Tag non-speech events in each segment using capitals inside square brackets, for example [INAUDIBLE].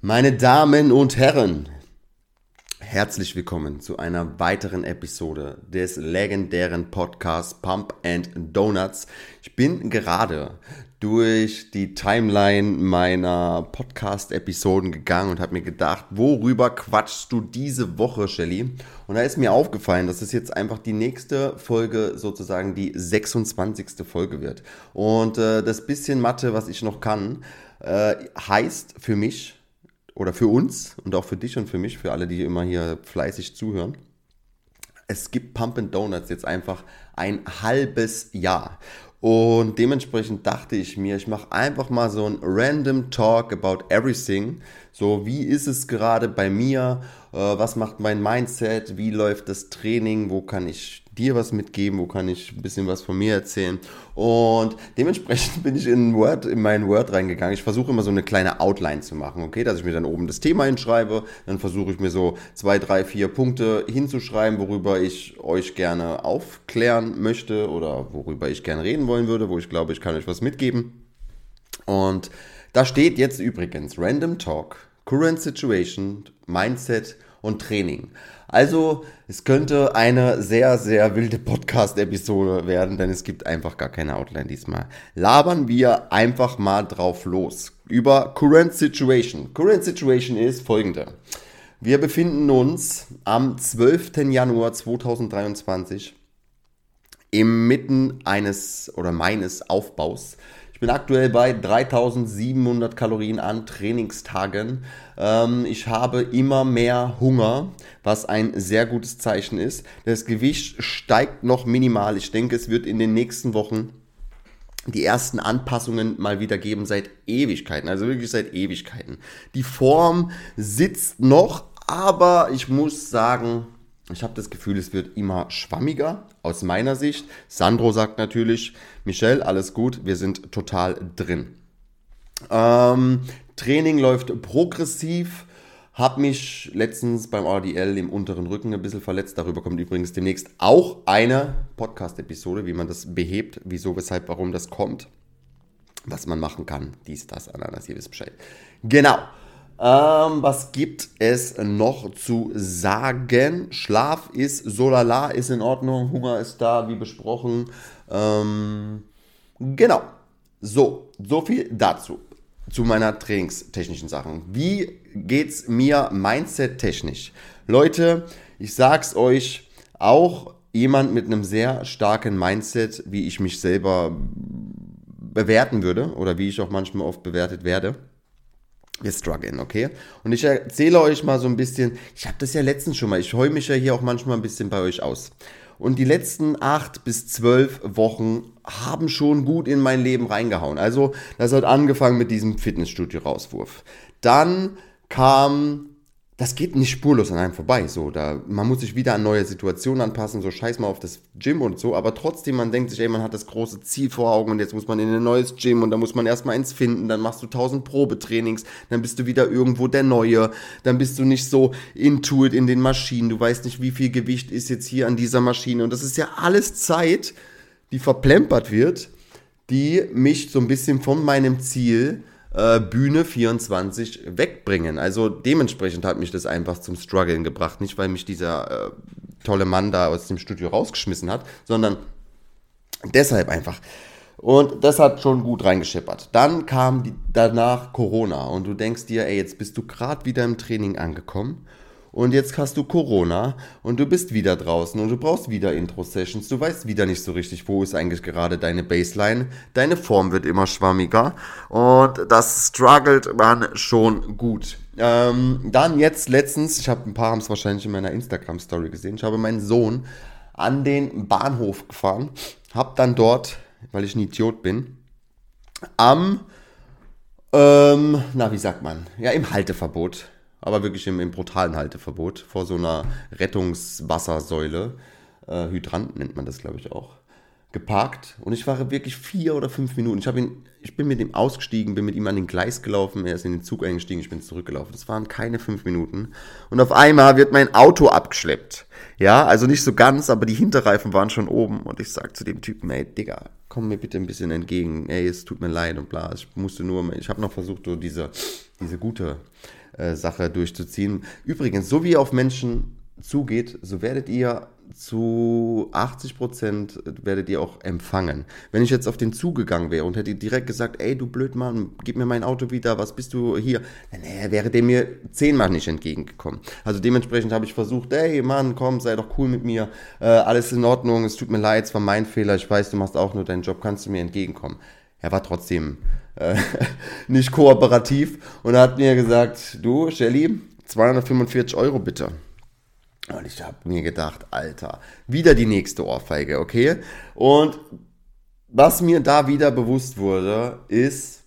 Meine Damen und Herren, herzlich willkommen zu einer weiteren Episode des legendären Podcasts Pump and Donuts. Ich bin gerade durch die Timeline meiner Podcast-Episoden gegangen und habe mir gedacht, worüber quatschst du diese Woche, Shelly? Und da ist mir aufgefallen, dass es jetzt einfach die nächste Folge sozusagen die 26. Folge wird. Und äh, das bisschen Mathe, was ich noch kann, äh, heißt für mich, oder für uns und auch für dich und für mich, für alle, die immer hier fleißig zuhören. Es gibt Pump and Donuts jetzt einfach ein halbes Jahr. Und dementsprechend dachte ich mir, ich mache einfach mal so ein random Talk about everything. So, wie ist es gerade bei mir? Äh, was macht mein Mindset? Wie läuft das Training? Wo kann ich dir was mitgeben, wo kann ich ein bisschen was von mir erzählen. Und dementsprechend [LAUGHS] bin ich in Word, in mein Word reingegangen. Ich versuche immer so eine kleine Outline zu machen, okay, dass ich mir dann oben das Thema hinschreibe. Dann versuche ich mir so zwei, drei, vier Punkte hinzuschreiben, worüber ich euch gerne aufklären möchte oder worüber ich gerne reden wollen würde, wo ich glaube, ich kann euch was mitgeben. Und da steht jetzt übrigens Random Talk, Current Situation, Mindset und Training. Also es könnte eine sehr, sehr wilde Podcast-Episode werden, denn es gibt einfach gar keine Outline diesmal. Labern wir einfach mal drauf los über Current Situation. Current Situation ist folgende. Wir befinden uns am 12. Januar 2023 im Mitten eines oder meines Aufbaus ich bin aktuell bei 3700 Kalorien an Trainingstagen. Ähm, ich habe immer mehr Hunger, was ein sehr gutes Zeichen ist. Das Gewicht steigt noch minimal. Ich denke, es wird in den nächsten Wochen die ersten Anpassungen mal wieder geben seit Ewigkeiten, also wirklich seit Ewigkeiten. Die Form sitzt noch, aber ich muss sagen, ich habe das Gefühl, es wird immer schwammiger aus meiner Sicht. Sandro sagt natürlich, Michelle, alles gut, wir sind total drin. Ähm, Training läuft progressiv. Hab mich letztens beim RDL im unteren Rücken ein bisschen verletzt. Darüber kommt übrigens demnächst auch eine Podcast-Episode, wie man das behebt, wieso, weshalb, warum das kommt, was man machen kann. Dies, das, Ananas, ihr wisst Bescheid. Genau. Ähm, was gibt es noch zu sagen? Schlaf ist so lala, ist in Ordnung, Hunger ist da, wie besprochen. Ähm, genau. So, so viel dazu. Zu meiner trainingstechnischen Sachen. Wie geht's mir mindset-technisch? Leute, ich sag's euch, auch jemand mit einem sehr starken Mindset, wie ich mich selber bewerten würde oder wie ich auch manchmal oft bewertet werde wir strugglen, okay? Und ich erzähle euch mal so ein bisschen, ich habe das ja letztens schon mal, ich heule mich ja hier auch manchmal ein bisschen bei euch aus. Und die letzten acht bis zwölf Wochen haben schon gut in mein Leben reingehauen. Also, das hat angefangen mit diesem Fitnessstudio-Rauswurf. Dann kam das geht nicht spurlos an einem vorbei. So, da, man muss sich wieder an neue Situationen anpassen, so scheiß mal auf das Gym und so, aber trotzdem, man denkt sich, ey, man hat das große Ziel vor Augen und jetzt muss man in ein neues Gym und da muss man erstmal eins finden, dann machst du tausend Probetrainings, dann bist du wieder irgendwo der Neue, dann bist du nicht so intuit in den Maschinen, du weißt nicht, wie viel Gewicht ist jetzt hier an dieser Maschine. Und das ist ja alles Zeit, die verplempert wird, die mich so ein bisschen von meinem Ziel äh, Bühne 24 wegbringen. Also dementsprechend hat mich das einfach zum Struggeln gebracht. Nicht, weil mich dieser äh, tolle Mann da aus dem Studio rausgeschmissen hat, sondern deshalb einfach. Und das hat schon gut reingescheppert. Dann kam die, danach Corona und du denkst dir, ey, jetzt bist du gerade wieder im Training angekommen und jetzt hast du Corona und du bist wieder draußen und du brauchst wieder Intro-Sessions. Du weißt wieder nicht so richtig, wo ist eigentlich gerade deine Baseline. Deine Form wird immer schwammiger und das struggelt man schon gut. Ähm, dann jetzt letztens, ich habe ein paar haben es wahrscheinlich in meiner Instagram-Story gesehen, ich habe meinen Sohn an den Bahnhof gefahren, habe dann dort, weil ich ein Idiot bin, am, ähm, na wie sagt man, ja im Halteverbot aber wirklich im, im brutalen Halteverbot vor so einer Rettungswassersäule, äh, Hydrant nennt man das, glaube ich, auch, geparkt. Und ich war wirklich vier oder fünf Minuten. Ich, ihn, ich bin mit ihm ausgestiegen, bin mit ihm an den Gleis gelaufen, er ist in den Zug eingestiegen, ich bin zurückgelaufen. Das waren keine fünf Minuten. Und auf einmal wird mein Auto abgeschleppt. Ja, also nicht so ganz, aber die Hinterreifen waren schon oben. Und ich sage zu dem Typen, ey, Digga, komm mir bitte ein bisschen entgegen, ey, es tut mir leid und bla. Ich musste nur, ich habe noch versucht, so diese, diese gute äh, Sache durchzuziehen. Übrigens, so wie ihr auf Menschen zugeht, so werdet ihr zu 80 Prozent werdet ihr auch empfangen. Wenn ich jetzt auf den zugegangen wäre und hätte direkt gesagt, ey, du blöd Mann, gib mir mein Auto wieder, was bist du hier? Dann äh, wäre der mir zehnmal nicht entgegengekommen. Also dementsprechend habe ich versucht, ey Mann, komm, sei doch cool mit mir, äh, alles in Ordnung, es tut mir leid, es war mein Fehler, ich weiß, du machst auch nur deinen Job, kannst du mir entgegenkommen? Er war trotzdem äh, [LAUGHS] nicht kooperativ und hat mir gesagt, du, Shelly, 245 Euro bitte. Und ich habe mir gedacht, Alter, wieder die nächste Ohrfeige, okay? Und was mir da wieder bewusst wurde, ist,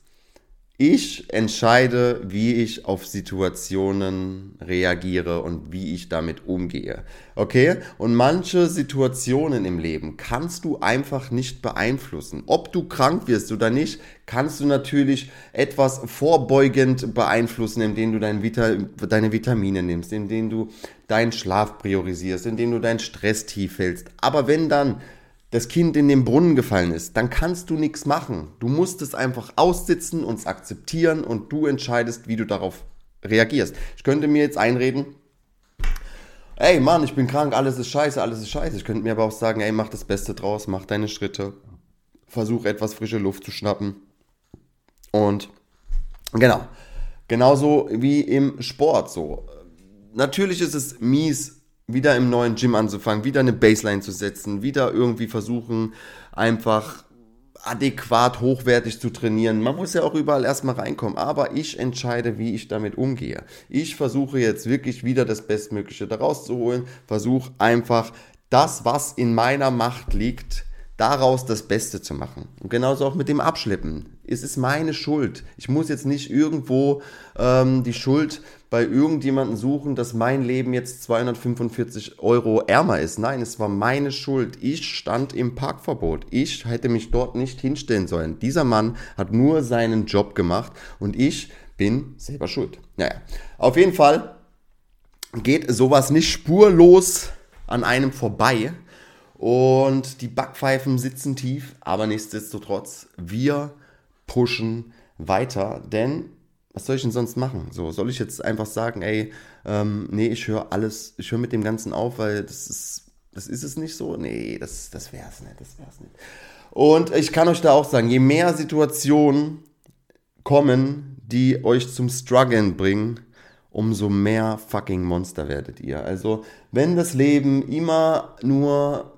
ich entscheide, wie ich auf Situationen reagiere und wie ich damit umgehe. Okay? Und manche Situationen im Leben kannst du einfach nicht beeinflussen. Ob du krank wirst oder nicht, kannst du natürlich etwas vorbeugend beeinflussen, indem du dein Vita deine Vitamine nimmst, indem du deinen Schlaf priorisierst, indem du deinen Stress tief hältst. Aber wenn dann das Kind in den Brunnen gefallen ist, dann kannst du nichts machen. Du musst es einfach aussitzen und es akzeptieren und du entscheidest, wie du darauf reagierst. Ich könnte mir jetzt einreden, ey Mann, ich bin krank, alles ist scheiße, alles ist scheiße. Ich könnte mir aber auch sagen, ey, mach das Beste draus, mach deine Schritte, versuch etwas frische Luft zu schnappen. Und genau, genauso wie im Sport so. Natürlich ist es mies, wieder im neuen Gym anzufangen, wieder eine Baseline zu setzen, wieder irgendwie versuchen, einfach adäquat hochwertig zu trainieren. Man muss ja auch überall erstmal reinkommen, aber ich entscheide, wie ich damit umgehe. Ich versuche jetzt wirklich wieder das Bestmögliche daraus zu holen, versuche einfach das, was in meiner Macht liegt, daraus das Beste zu machen. Und genauso auch mit dem Abschleppen. Es ist meine Schuld. Ich muss jetzt nicht irgendwo ähm, die Schuld bei irgendjemandem suchen, dass mein Leben jetzt 245 Euro ärmer ist. Nein, es war meine Schuld. Ich stand im Parkverbot. Ich hätte mich dort nicht hinstellen sollen. Dieser Mann hat nur seinen Job gemacht und ich bin selber schuld. Naja, auf jeden Fall geht sowas nicht spurlos an einem vorbei. Und die Backpfeifen sitzen tief, aber nichtsdestotrotz, wir pushen weiter, denn was soll ich denn sonst machen? So, soll ich jetzt einfach sagen, ey, ähm, nee, ich höre alles, ich höre mit dem Ganzen auf, weil das ist, das ist es nicht so? Nee, das, das wäre es nicht, das wäre es nicht. Und ich kann euch da auch sagen, je mehr Situationen kommen, die euch zum Struggeln bringen, umso mehr fucking Monster werdet ihr. Also, wenn das Leben immer nur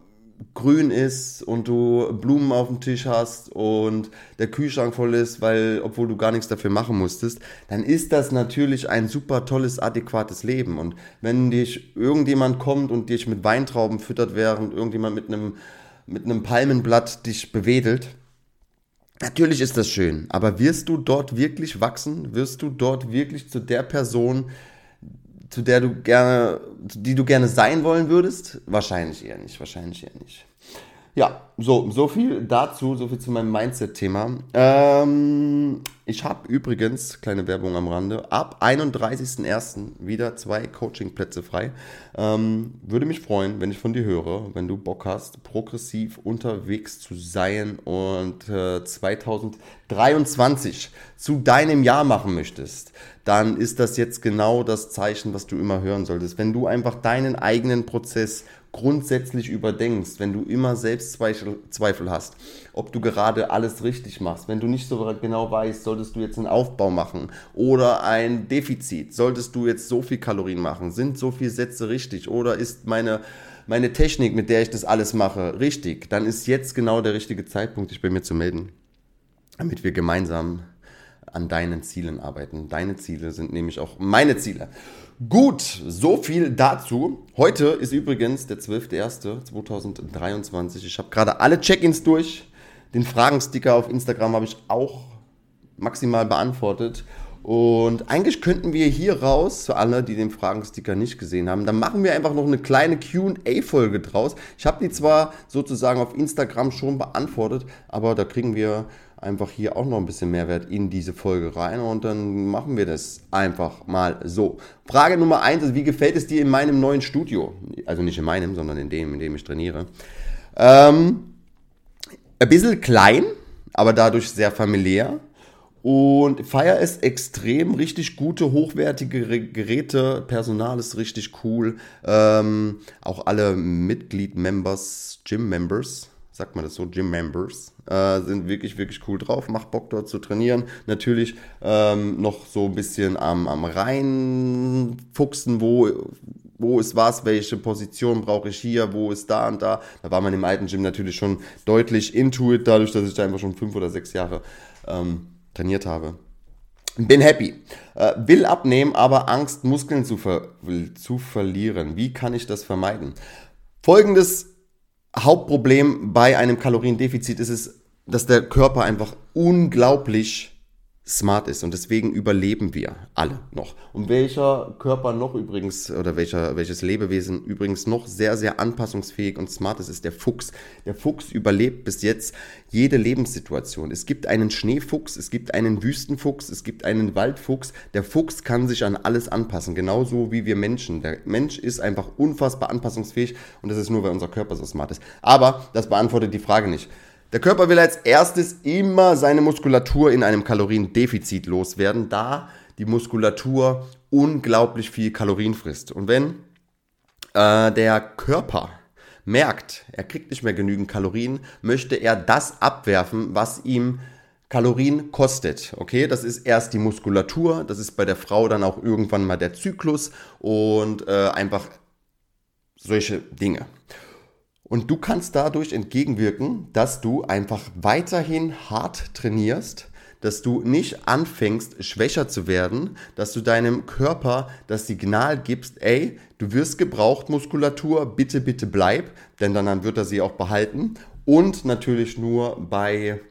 grün ist und du Blumen auf dem Tisch hast und der Kühlschrank voll ist, weil obwohl du gar nichts dafür machen musstest, dann ist das natürlich ein super tolles, adäquates Leben. Und wenn dich irgendjemand kommt und dich mit Weintrauben füttert, während irgendjemand mit einem, mit einem Palmenblatt dich bewedelt, natürlich ist das schön. Aber wirst du dort wirklich wachsen? Wirst du dort wirklich zu der Person, zu der du gerne, die du gerne sein wollen würdest? Wahrscheinlich eher nicht, wahrscheinlich eher nicht. Ja, so, so viel dazu, so viel zu meinem Mindset-Thema. Ähm, ich habe übrigens, kleine Werbung am Rande, ab 31.01. wieder zwei Coaching-Plätze frei. Ähm, würde mich freuen, wenn ich von dir höre, wenn du Bock hast, progressiv unterwegs zu sein und äh, 2023 zu deinem Jahr machen möchtest, dann ist das jetzt genau das Zeichen, was du immer hören solltest. Wenn du einfach deinen eigenen Prozess grundsätzlich überdenkst, wenn du immer Selbstzweifel hast, ob du gerade alles richtig machst, wenn du nicht so genau weißt, solltest du jetzt einen Aufbau machen oder ein Defizit, solltest du jetzt so viel Kalorien machen, sind so viele Sätze richtig oder ist meine meine Technik, mit der ich das alles mache, richtig, dann ist jetzt genau der richtige Zeitpunkt, dich bei mir zu melden, damit wir gemeinsam an deinen Zielen arbeiten. Deine Ziele sind nämlich auch meine Ziele. Gut, so viel dazu. Heute ist übrigens der 12.01.2023. Ich habe gerade alle Check-ins durch. Den Fragensticker auf Instagram habe ich auch maximal beantwortet. Und eigentlich könnten wir hier raus, für alle, die den Fragensticker nicht gesehen haben, dann machen wir einfach noch eine kleine QA-Folge draus. Ich habe die zwar sozusagen auf Instagram schon beantwortet, aber da kriegen wir einfach hier auch noch ein bisschen Mehrwert in diese Folge rein und dann machen wir das einfach mal so. Frage Nummer eins ist, wie gefällt es dir in meinem neuen Studio? Also nicht in meinem, sondern in dem, in dem ich trainiere. Ähm, ein bisschen klein, aber dadurch sehr familiär. Und Fire ist extrem richtig gute, hochwertige Geräte. Personal ist richtig cool. Ähm, auch alle Mitglied-Members, Gym-Members, sagt man das so, Gym-Members, äh, sind wirklich, wirklich cool drauf. Macht Bock dort zu trainieren. Natürlich ähm, noch so ein bisschen am, am reinfuchsen, wo, wo ist was, welche Position brauche ich hier, wo ist da und da. Da war man im alten Gym natürlich schon deutlich intuit, dadurch, dass ich da einfach schon fünf oder sechs Jahre ähm, trainiert habe. Bin happy. Äh, will abnehmen, aber Angst, Muskeln zu, ver zu verlieren. Wie kann ich das vermeiden? Folgendes Hauptproblem bei einem Kaloriendefizit ist es, dass der Körper einfach unglaublich smart ist und deswegen überleben wir alle noch. Und welcher Körper noch übrigens oder welcher, welches Lebewesen übrigens noch sehr, sehr anpassungsfähig und smart ist, ist der Fuchs. Der Fuchs überlebt bis jetzt jede Lebenssituation. Es gibt einen Schneefuchs, es gibt einen Wüstenfuchs, es gibt einen Waldfuchs. Der Fuchs kann sich an alles anpassen, genauso wie wir Menschen. Der Mensch ist einfach unfassbar anpassungsfähig und das ist nur, weil unser Körper so smart ist. Aber das beantwortet die Frage nicht. Der Körper will als erstes immer seine Muskulatur in einem Kaloriendefizit loswerden, da die Muskulatur unglaublich viel Kalorien frisst. Und wenn äh, der Körper merkt, er kriegt nicht mehr genügend Kalorien, möchte er das abwerfen, was ihm Kalorien kostet. Okay, das ist erst die Muskulatur, das ist bei der Frau dann auch irgendwann mal der Zyklus und äh, einfach solche Dinge. Und du kannst dadurch entgegenwirken, dass du einfach weiterhin hart trainierst, dass du nicht anfängst, schwächer zu werden, dass du deinem Körper das Signal gibst, ey, du wirst gebraucht, Muskulatur, bitte, bitte bleib, denn dann wird er sie auch behalten. Und natürlich nur bei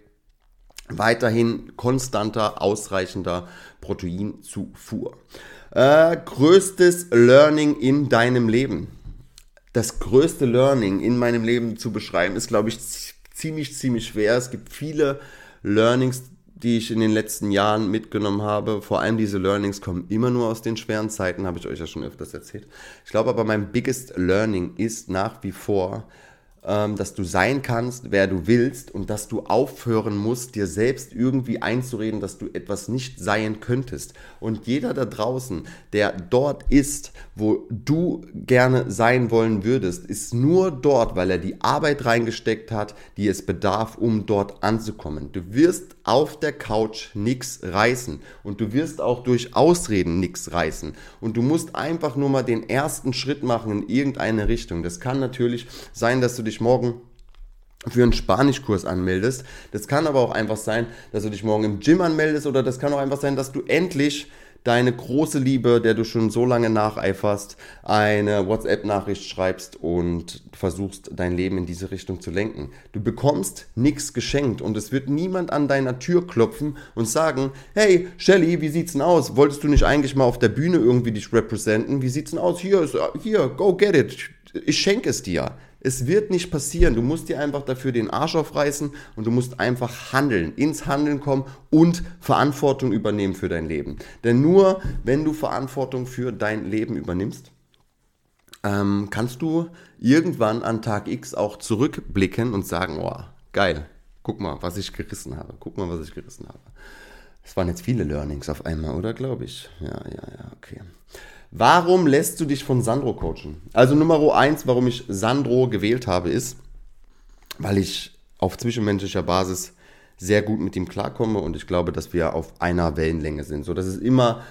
weiterhin konstanter, ausreichender Proteinzufuhr. Äh, größtes Learning in deinem Leben das größte Learning in meinem Leben zu beschreiben, ist, glaube ich, ziemlich, ziemlich schwer. Es gibt viele Learnings, die ich in den letzten Jahren mitgenommen habe. Vor allem diese Learnings kommen immer nur aus den schweren Zeiten, habe ich euch ja schon öfters erzählt. Ich glaube aber, mein biggest Learning ist nach wie vor, dass du sein kannst, wer du willst und dass du aufhören musst, dir selbst irgendwie einzureden, dass du etwas nicht sein könntest. Und jeder da draußen, der dort ist, wo du gerne sein wollen würdest, ist nur dort, weil er die Arbeit reingesteckt hat, die es bedarf, um dort anzukommen. Du wirst auf der Couch nichts reißen und du wirst auch durch Ausreden nichts reißen. Und du musst einfach nur mal den ersten Schritt machen in irgendeine Richtung. Das kann natürlich sein, dass du dich dich morgen für einen Spanischkurs anmeldest. Das kann aber auch einfach sein, dass du dich morgen im Gym anmeldest oder das kann auch einfach sein, dass du endlich deine große Liebe, der du schon so lange nacheiferst, eine WhatsApp-Nachricht schreibst und versuchst, dein Leben in diese Richtung zu lenken. Du bekommst nichts geschenkt und es wird niemand an deiner Tür klopfen und sagen, hey, Shelly, wie sieht's denn aus? Wolltest du nicht eigentlich mal auf der Bühne irgendwie dich representen? Wie sieht's denn aus? Hier, hier, go get it. Ich schenke es dir. Es wird nicht passieren. Du musst dir einfach dafür den Arsch aufreißen und du musst einfach handeln, ins Handeln kommen und Verantwortung übernehmen für dein Leben. Denn nur wenn du Verantwortung für dein Leben übernimmst, ähm, kannst du irgendwann an Tag X auch zurückblicken und sagen, oh, geil, guck mal, was ich gerissen habe. Guck mal, was ich gerissen habe. Es waren jetzt viele Learnings auf einmal, oder glaube ich? Ja, ja, ja, okay. Warum lässt du dich von Sandro coachen? Also Nummer eins, warum ich Sandro gewählt habe, ist, weil ich auf zwischenmenschlicher Basis sehr gut mit ihm klarkomme und ich glaube, dass wir auf einer Wellenlänge sind. So, das ist immer,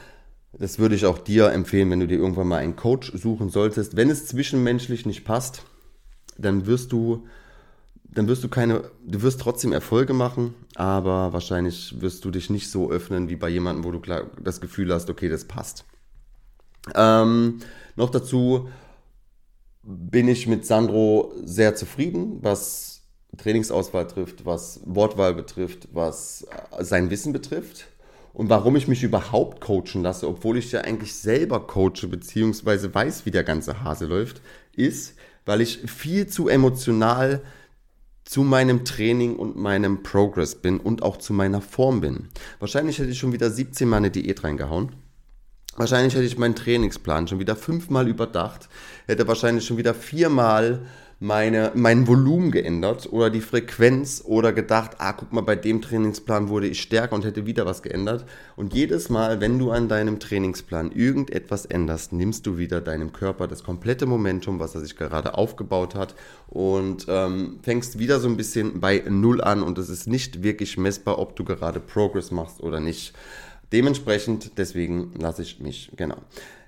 das würde ich auch dir empfehlen, wenn du dir irgendwann mal einen Coach suchen solltest. Wenn es zwischenmenschlich nicht passt, dann wirst du, dann wirst du keine, du wirst trotzdem Erfolge machen, aber wahrscheinlich wirst du dich nicht so öffnen wie bei jemandem, wo du das Gefühl hast, okay, das passt. Ähm, noch dazu bin ich mit Sandro sehr zufrieden, was Trainingsauswahl trifft, was Wortwahl betrifft, was äh, sein Wissen betrifft. Und warum ich mich überhaupt coachen lasse, obwohl ich ja eigentlich selber coache, beziehungsweise weiß, wie der ganze Hase läuft, ist, weil ich viel zu emotional zu meinem Training und meinem Progress bin und auch zu meiner Form bin. Wahrscheinlich hätte ich schon wieder 17 Mal eine Diät reingehauen. Wahrscheinlich hätte ich meinen Trainingsplan schon wieder fünfmal überdacht, hätte wahrscheinlich schon wieder viermal meine, mein Volumen geändert oder die Frequenz oder gedacht, ah, guck mal, bei dem Trainingsplan wurde ich stärker und hätte wieder was geändert. Und jedes Mal, wenn du an deinem Trainingsplan irgendetwas änderst, nimmst du wieder deinem Körper das komplette Momentum, was er sich gerade aufgebaut hat und ähm, fängst wieder so ein bisschen bei Null an und es ist nicht wirklich messbar, ob du gerade Progress machst oder nicht. Dementsprechend, deswegen lasse ich mich, genau.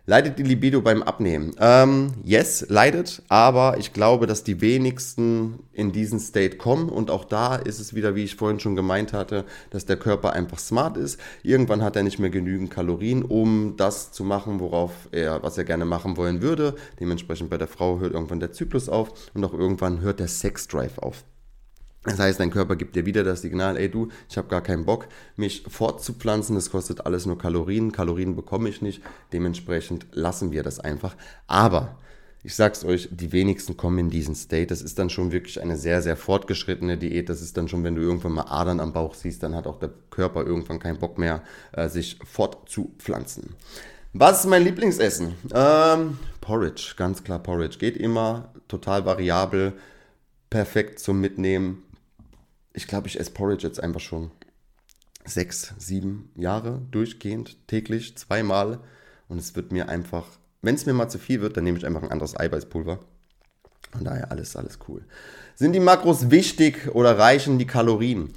Leidet die Libido beim Abnehmen? Ähm, yes, leidet, aber ich glaube, dass die wenigsten in diesen State kommen und auch da ist es wieder, wie ich vorhin schon gemeint hatte, dass der Körper einfach smart ist. Irgendwann hat er nicht mehr genügend Kalorien, um das zu machen, worauf er, was er gerne machen wollen würde. Dementsprechend bei der Frau hört irgendwann der Zyklus auf und auch irgendwann hört der Sexdrive auf. Das heißt, dein Körper gibt dir wieder das Signal, ey du, ich habe gar keinen Bock, mich fortzupflanzen, das kostet alles nur Kalorien, Kalorien bekomme ich nicht, dementsprechend lassen wir das einfach. Aber ich sag's euch, die wenigsten kommen in diesen State. Das ist dann schon wirklich eine sehr, sehr fortgeschrittene Diät. Das ist dann schon, wenn du irgendwann mal Adern am Bauch siehst, dann hat auch der Körper irgendwann keinen Bock mehr, äh, sich fortzupflanzen. Was ist mein Lieblingsessen? Ähm, Porridge, ganz klar Porridge. Geht immer, total variabel, perfekt zum Mitnehmen ich glaube, ich esse Porridge jetzt einfach schon sechs, sieben Jahre durchgehend, täglich, zweimal. Und es wird mir einfach, wenn es mir mal zu viel wird, dann nehme ich einfach ein anderes Eiweißpulver. Von daher alles, alles cool. Sind die Makros wichtig oder reichen die Kalorien?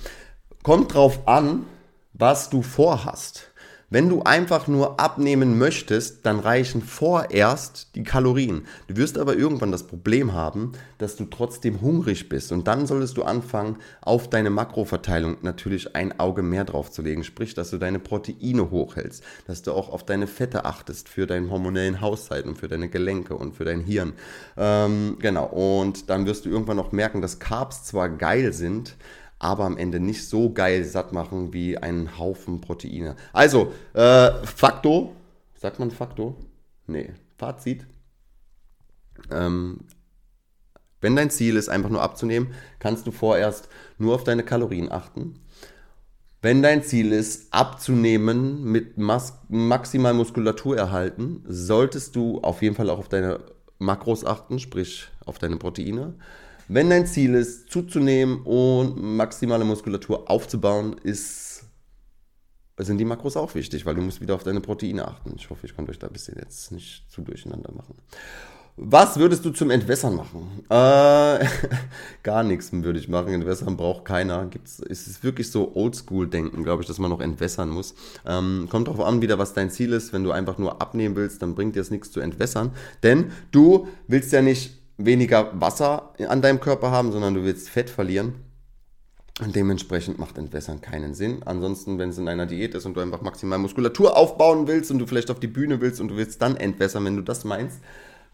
Kommt drauf an, was du vorhast. Wenn du einfach nur abnehmen möchtest, dann reichen vorerst die Kalorien. Du wirst aber irgendwann das Problem haben, dass du trotzdem hungrig bist. Und dann solltest du anfangen, auf deine Makroverteilung natürlich ein Auge mehr drauf zu legen. Sprich, dass du deine Proteine hochhältst, dass du auch auf deine Fette achtest für deinen hormonellen Haushalt und für deine Gelenke und für dein Hirn. Ähm, genau. Und dann wirst du irgendwann auch merken, dass Carbs zwar geil sind, aber am Ende nicht so geil satt machen wie einen Haufen Proteine. Also, äh, Fakto, sagt man Fakto? Nee, Fazit. Ähm, wenn dein Ziel ist, einfach nur abzunehmen, kannst du vorerst nur auf deine Kalorien achten. Wenn dein Ziel ist, abzunehmen mit Mas maximal Muskulatur erhalten, solltest du auf jeden Fall auch auf deine Makros achten, sprich auf deine Proteine. Wenn dein Ziel ist, zuzunehmen und maximale Muskulatur aufzubauen, ist, sind die Makros auch wichtig, weil du musst wieder auf deine Proteine achten. Ich hoffe, ich konnte euch da ein bisschen jetzt nicht zu durcheinander machen. Was würdest du zum Entwässern machen? Äh, [LAUGHS] gar nichts würde ich machen. Entwässern braucht keiner. Gibt's, es ist wirklich so Oldschool-Denken, glaube ich, dass man noch entwässern muss. Ähm, kommt darauf an, wieder, was dein Ziel ist. Wenn du einfach nur abnehmen willst, dann bringt dir es nichts zu entwässern. Denn du willst ja nicht weniger Wasser an deinem Körper haben, sondern du willst Fett verlieren. Und dementsprechend macht Entwässern keinen Sinn. Ansonsten, wenn es in einer Diät ist und du einfach maximal Muskulatur aufbauen willst und du vielleicht auf die Bühne willst und du willst dann entwässern, wenn du das meinst,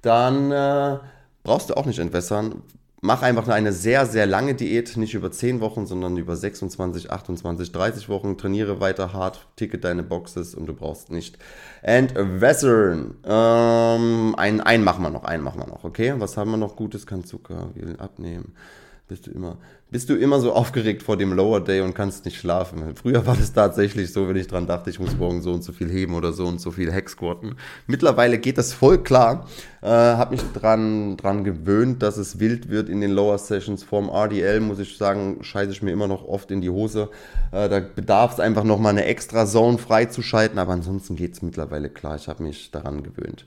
dann äh, brauchst du auch nicht entwässern, mach einfach eine sehr, sehr lange Diät, nicht über 10 Wochen, sondern über 26, 28, 30 Wochen. Trainiere weiter hart, ticket deine Boxes und du brauchst nicht entwässern. Ähm, einen, einen machen wir noch, einen machen wir noch, okay? Was haben wir noch Gutes? Kann Zucker abnehmen. Bist du immer, bist du immer so aufgeregt vor dem Lower Day und kannst nicht schlafen? Früher war das tatsächlich so, wenn ich dran dachte, ich muss morgen so und so viel heben oder so und so viel Hex squatten. Mittlerweile geht das voll klar. Äh, hab mich dran, dran gewöhnt, dass es wild wird in den Lower Sessions. Vorm RDL muss ich sagen, scheiße ich mir immer noch oft in die Hose. Äh, da bedarf es einfach noch mal eine extra Zone freizuschalten, aber ansonsten geht es mittlerweile klar. Ich habe mich daran gewöhnt.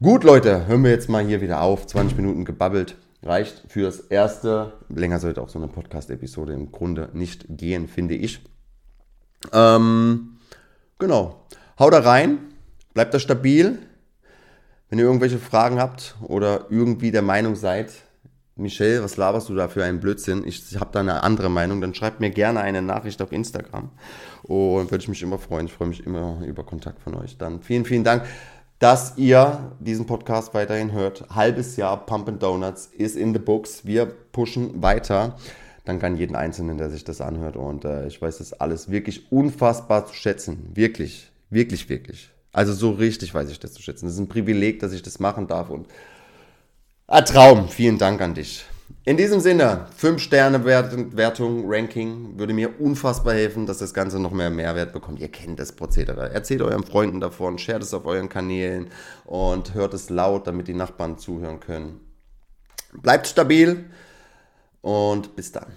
Gut, Leute, hören wir jetzt mal hier wieder auf. 20 Minuten gebabbelt reicht fürs Erste. Länger sollte auch so eine Podcast-Episode im Grunde nicht gehen, finde ich. Ähm, genau. Haut da rein, bleibt da stabil. Wenn ihr irgendwelche Fragen habt oder irgendwie der Meinung seid, Michelle, was laberst du da für einen Blödsinn? Ich habe da eine andere Meinung, dann schreibt mir gerne eine Nachricht auf Instagram. Und würde ich mich immer freuen. Ich freue mich immer über Kontakt von euch. Dann vielen, vielen Dank dass ihr diesen Podcast weiterhin hört. Halbes Jahr Pump and Donuts ist in the books. Wir pushen weiter. Dann kann jeden Einzelnen, der sich das anhört. Und äh, ich weiß das alles wirklich unfassbar zu schätzen. Wirklich, wirklich, wirklich. Also so richtig weiß ich das zu schätzen. Das ist ein Privileg, dass ich das machen darf. Und ein Traum. Vielen Dank an dich. In diesem Sinne, 5-Sterne-Wertung, Ranking würde mir unfassbar helfen, dass das Ganze noch mehr Mehrwert bekommt. Ihr kennt das Prozedere. Erzählt euren Freunden davon, shared es auf euren Kanälen und hört es laut, damit die Nachbarn zuhören können. Bleibt stabil und bis dann.